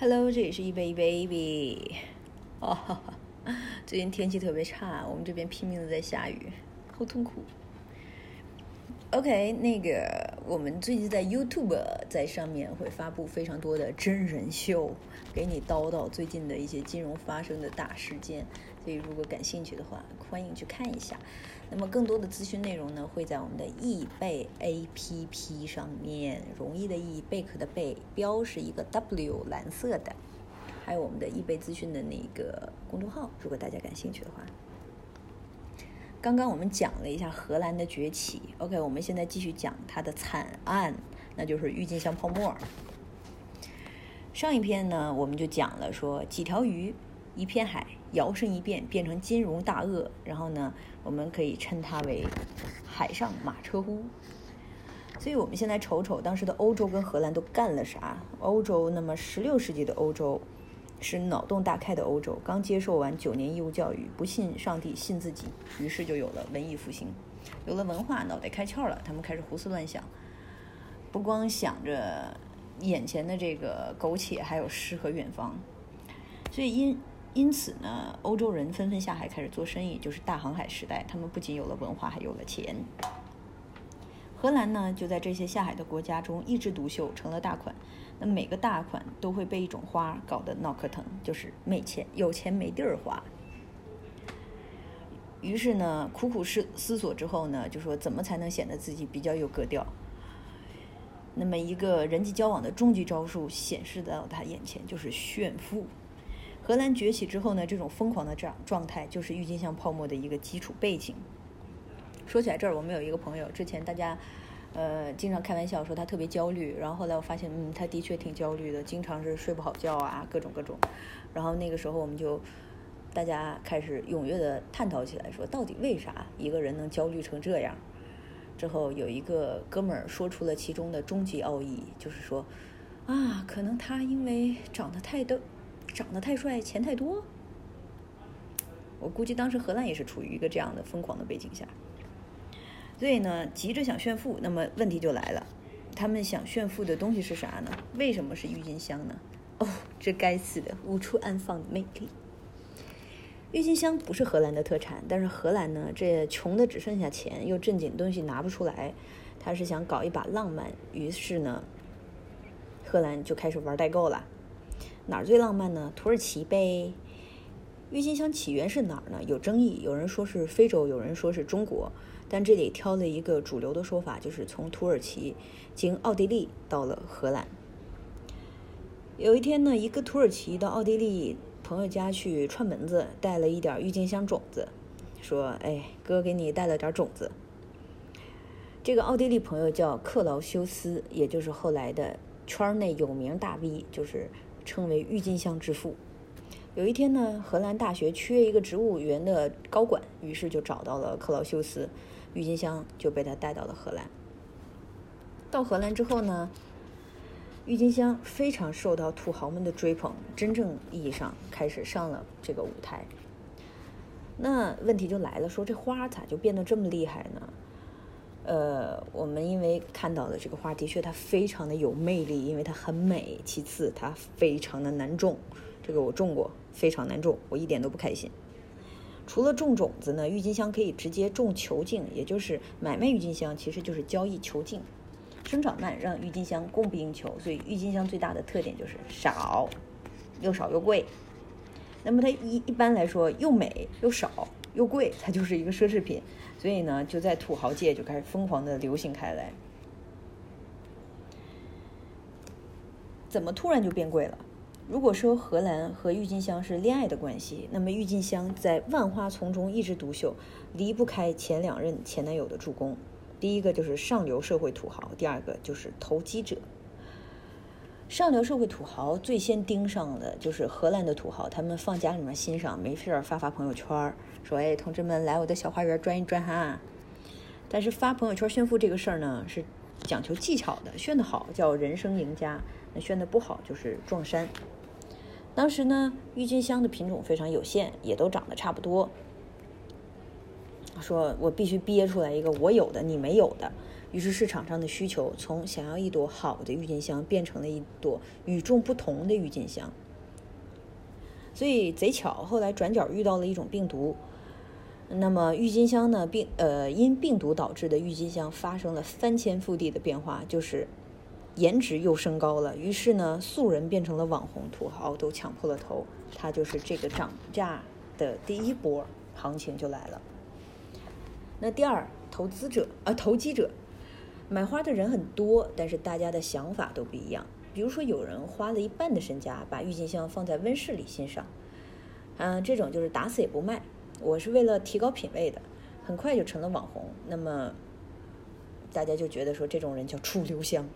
Hello，这里是一杯 baby。哦，最近天气特别差，我们这边拼命的在下雨，好痛苦。OK，那个我们最近在 YouTube 在上面会发布非常多的真人秀，给你叨叨最近的一些金融发生的大事件，所以如果感兴趣的话，欢迎去看一下。那么更多的资讯内容呢，会在我们的易贝 APP 上面，容易的易，贝壳的贝，标是一个 W 蓝色的，还有我们的易贝资讯的那个公众号，如果大家感兴趣的话。刚刚我们讲了一下荷兰的崛起，OK，我们现在继续讲它的惨案，那就是郁金香泡沫。上一篇呢，我们就讲了说几条鱼，一片海，摇身一变变成金融大鳄，然后呢，我们可以称它为海上马车夫。所以我们现在瞅瞅当时的欧洲跟荷兰都干了啥？欧洲，那么十六世纪的欧洲。是脑洞大开的欧洲，刚接受完九年义务教育，不信上帝，信自己，于是就有了文艺复兴，有了文化，脑袋开窍了，他们开始胡思乱想，不光想着眼前的这个苟且，还有诗和远方。所以因因此呢，欧洲人纷纷下海开始做生意，就是大航海时代。他们不仅有了文化，还有了钱。荷兰呢，就在这些下海的国家中一枝独秀，成了大款。那每个大款都会被一种花搞得脑壳疼，就是没钱，有钱没地儿花。于是呢，苦苦思思索之后呢，就说怎么才能显得自己比较有格调？那么一个人际交往的终极招数显示到他眼前，就是炫富。荷兰崛起之后呢，这种疯狂的状状态就是郁金香泡沫的一个基础背景。说起来这儿，我们有一个朋友，之前大家。呃，经常开玩笑说他特别焦虑，然后后来我发现，嗯，他的确挺焦虑的，经常是睡不好觉啊，各种各种。然后那个时候我们就大家开始踊跃的探讨起来，说到底为啥一个人能焦虑成这样？之后有一个哥们儿说出了其中的终极奥义，就是说啊，可能他因为长得太逗，长得太帅，钱太多。我估计当时荷兰也是处于一个这样的疯狂的背景下。所以呢，急着想炫富，那么问题就来了，他们想炫富的东西是啥呢？为什么是郁金香呢？哦，这该死的无处安放的魅力。郁金香不是荷兰的特产，但是荷兰呢，这穷的只剩下钱，又正经东西拿不出来，他是想搞一把浪漫，于是呢，荷兰就开始玩代购了。哪儿最浪漫呢？土耳其呗。郁金香起源是哪儿呢？有争议，有人说是非洲，有人说是中国。但这里挑了一个主流的说法，就是从土耳其经奥地利到了荷兰。有一天呢，一个土耳其到奥地利朋友家去串门子，带了一点郁金香种子，说：“哎，哥给你带了点种子。”这个奥地利朋友叫克劳修斯，也就是后来的圈内有名大 V，就是称为郁金香之父。有一天呢，荷兰大学缺一个植物园的高管，于是就找到了克劳修斯。郁金香就被他带到了荷兰。到荷兰之后呢，郁金香非常受到土豪们的追捧，真正意义上开始上了这个舞台。那问题就来了，说这花咋就变得这么厉害呢？呃，我们因为看到的这个花，的确它非常的有魅力，因为它很美。其次，它非常的难种，这个我种过，非常难种，我一点都不开心。除了种种子呢，郁金香可以直接种球茎，也就是买卖郁金香其实就是交易球茎。生长慢让郁金香供不应求，所以郁金香最大的特点就是少，又少又贵。那么它一一般来说又美又少又贵，它就是一个奢侈品，所以呢就在土豪界就开始疯狂的流行开来。怎么突然就变贵了？如果说荷兰和郁金香是恋爱的关系，那么郁金香在万花丛中一枝独秀，离不开前两任前男友的助攻。第一个就是上流社会土豪，第二个就是投机者。上流社会土豪最先盯上的就是荷兰的土豪，他们放家里面欣赏，没事儿发发朋友圈，说：“哎，同志们，来我的小花园转一转哈。”但是发朋友圈炫富这个事儿呢，是讲求技巧的，炫得好叫人生赢家，那炫得不好就是撞衫。当时呢，郁金香的品种非常有限，也都长得差不多。说我必须憋出来一个我有的你没有的，于是市场上的需求从想要一朵好的郁金香变成了一朵与众不同的郁金香。所以贼巧，后来转角遇到了一种病毒，那么郁金香呢病呃因病毒导致的郁金香发生了翻天覆地的变化，就是颜值又升高了。于是呢，素人变成了网红，土豪都抢破了头。它就是这个涨价的第一波行情就来了。那第二，投资者啊，投机者买花的人很多，但是大家的想法都不一样。比如说，有人花了一半的身家把郁金香放在温室里欣赏，嗯，这种就是打死也不卖。我是为了提高品味的，很快就成了网红。那么大家就觉得说这种人叫出留香。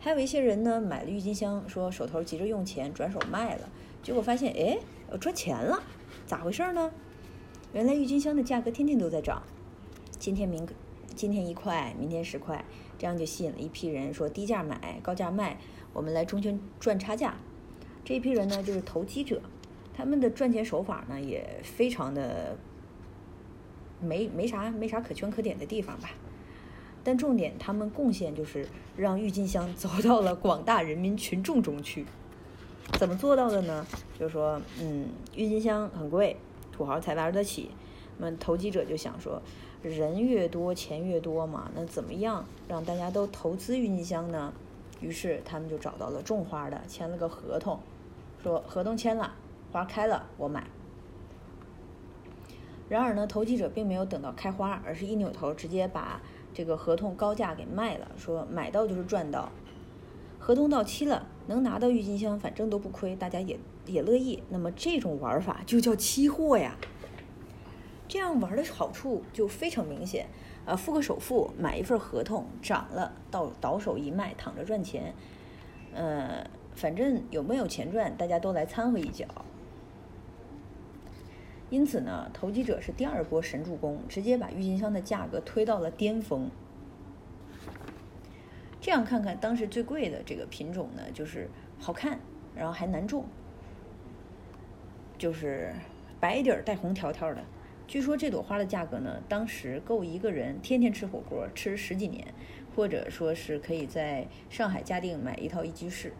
还有一些人呢，买了郁金香，说手头急着用钱，转手卖了，结果发现哎，赚钱了，咋回事呢？原来郁金香的价格天天都在涨。今天明，今天一块，明天十块，这样就吸引了一批人说低价买，高价卖，我们来中间赚差价。这一批人呢，就是投机者，他们的赚钱手法呢也非常的没没啥没啥可圈可点的地方吧。但重点，他们贡献就是让郁金香走到了广大人民群众中去。怎么做到的呢？就是说，嗯，郁金香很贵，土豪才玩得起。那么投机者就想说。人越多，钱越多嘛，那怎么样让大家都投资郁金香呢？于是他们就找到了种花的，签了个合同，说合同签了，花开了我买。然而呢，投机者并没有等到开花，而是一扭头直接把这个合同高价给卖了，说买到就是赚到。合同到期了，能拿到郁金香，反正都不亏，大家也也乐意。那么这种玩法就叫期货呀。这样玩的好处就非常明显，啊，付个首付买一份合同，涨了到倒手一卖，躺着赚钱，呃，反正有没有钱赚，大家都来掺和一脚。因此呢，投机者是第二波神助攻，直接把郁金香的价格推到了巅峰。这样看看，当时最贵的这个品种呢，就是好看，然后还难种，就是白底儿带红条条的。据说这朵花的价格呢，当时够一个人天天吃火锅吃十几年，或者说是可以在上海嘉定买一套一居室。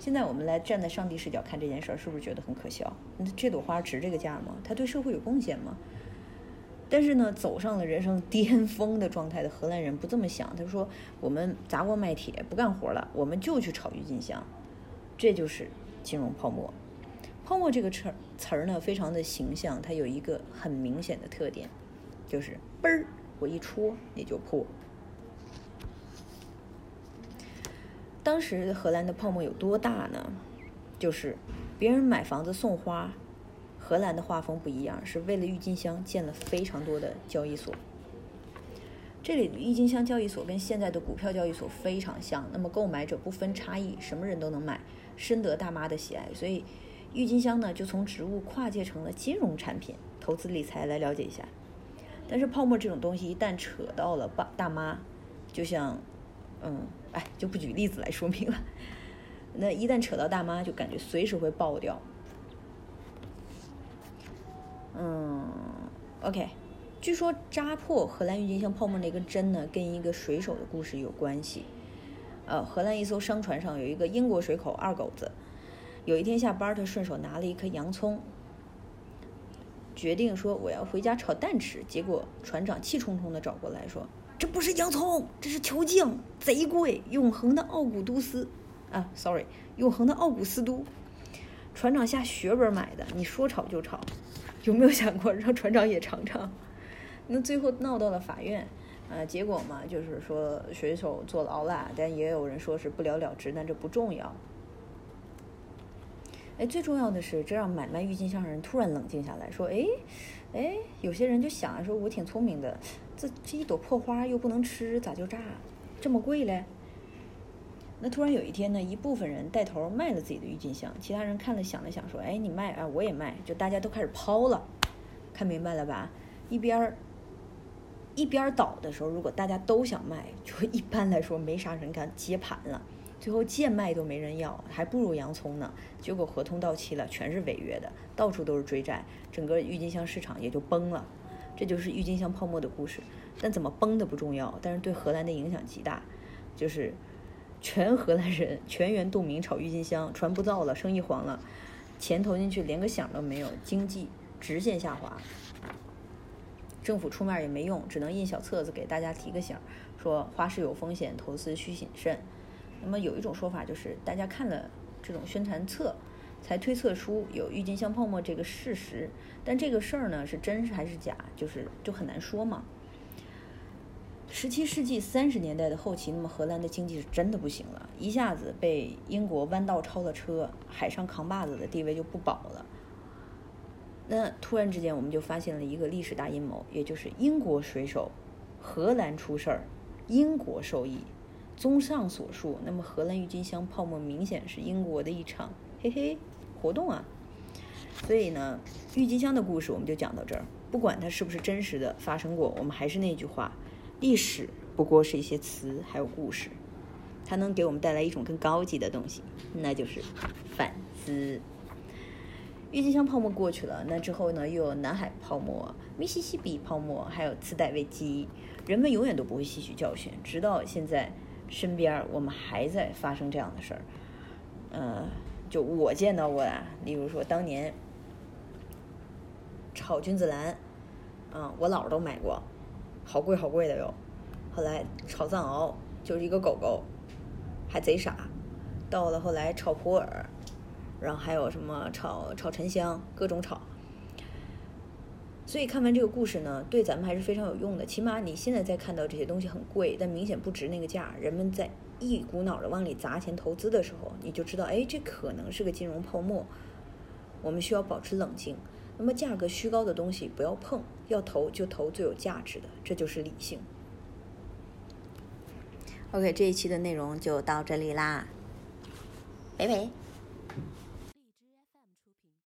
现在我们来站在上帝视角看这件事儿，是不是觉得很可笑？那这朵花值这个价吗？它对社会有贡献吗？但是呢，走上了人生巅峰的状态的荷兰人不这么想，他说：“我们砸锅卖铁不干活了，我们就去炒郁金香。”这就是金融泡沫。泡沫这个词儿词儿呢，非常的形象，它有一个很明显的特点，就是嘣儿，我一戳也就破。当时荷兰的泡沫有多大呢？就是别人买房子送花，荷兰的画风不一样，是为了郁金香建了非常多的交易所。这里的郁金香交易所跟现在的股票交易所非常像，那么购买者不分差异，什么人都能买，深得大妈的喜爱，所以。郁金香呢，就从植物跨界成了金融产品，投资理财来了解一下。但是泡沫这种东西一旦扯到了爸大妈，就像，嗯，哎，就不举例子来说明了。那一旦扯到大妈，就感觉随时会爆掉。嗯，OK，据说扎破荷兰郁金香泡沫那根针呢，跟一个水手的故事有关系。呃，荷兰一艘商船上有一个英国水口二狗子。有一天下班，他顺手拿了一颗洋葱，决定说我要回家炒蛋吃。结果船长气冲冲地找过来说：“这不是洋葱，这是球茎，贼贵，永恒的奥古都斯啊，sorry，永恒的奥古斯都。”船长下血本买的，你说炒就炒，有没有想过让船长也尝尝？那最后闹到了法院，呃，结果嘛，就是说水手坐牢了，但也有人说是不了了之，但这不重要。哎，最重要的是，这让买卖郁金香的人突然冷静下来，说：“哎，哎，有些人就想啊，说我挺聪明的，这这一朵破花又不能吃，咋就炸？这么贵嘞？”那突然有一天呢，一部分人带头卖了自己的郁金香，其他人看了想了想，说：“哎，你卖啊，我也卖。”就大家都开始抛了，看明白了吧？一边儿一边倒的时候，如果大家都想卖，就一般来说没啥人敢接盘了。最后贱卖都没人要，还不如洋葱呢。结果合同到期了，全是违约的，到处都是追债，整个郁金香市场也就崩了。这就是郁金香泡沫的故事。但怎么崩的不重要，但是对荷兰的影响极大，就是全荷兰人全员动名炒郁金香，船不造了，生意黄了，钱投进去连个响都没有，经济直线下滑。政府出面也没用，只能印小册子给大家提个醒，说花市有风险，投资需谨慎。那么有一种说法就是，大家看了这种宣传册，才推测出有郁金香泡沫这个事实。但这个事儿呢，是真是还是假，就是就很难说嘛。十七世纪三十年代的后期，那么荷兰的经济是真的不行了，一下子被英国弯道超了车，海上扛把子的地位就不保了。那突然之间，我们就发现了一个历史大阴谋，也就是英国水手，荷兰出事儿，英国受益。综上所述，那么荷兰郁金香泡沫明显是英国的一场嘿嘿活动啊。所以呢，郁金香的故事我们就讲到这儿，不管它是不是真实的发生过，我们还是那句话。历史不过是一些词，还有故事，它能给我们带来一种更高级的东西，那就是反思。郁金香泡沫过去了，那之后呢，又有南海泡沫、密西西比泡沫，还有次贷危机，人们永远都不会吸取教训，直到现在，身边我们还在发生这样的事儿。呃，就我见到过的，例如说当年炒君子兰，嗯，我姥都买过。好贵好贵的哟，后来炒藏獒就是一个狗狗，还贼傻。到了后来炒普洱，然后还有什么炒炒沉香，各种炒。所以看完这个故事呢，对咱们还是非常有用的。起码你现在再看到这些东西很贵，但明显不值那个价，人们在一股脑的往里砸钱投资的时候，你就知道，哎，这可能是个金融泡沫。我们需要保持冷静。那么价格虚高的东西不要碰，要投就投最有价值的，这就是理性。OK，这一期的内容就到这里啦，拜拜。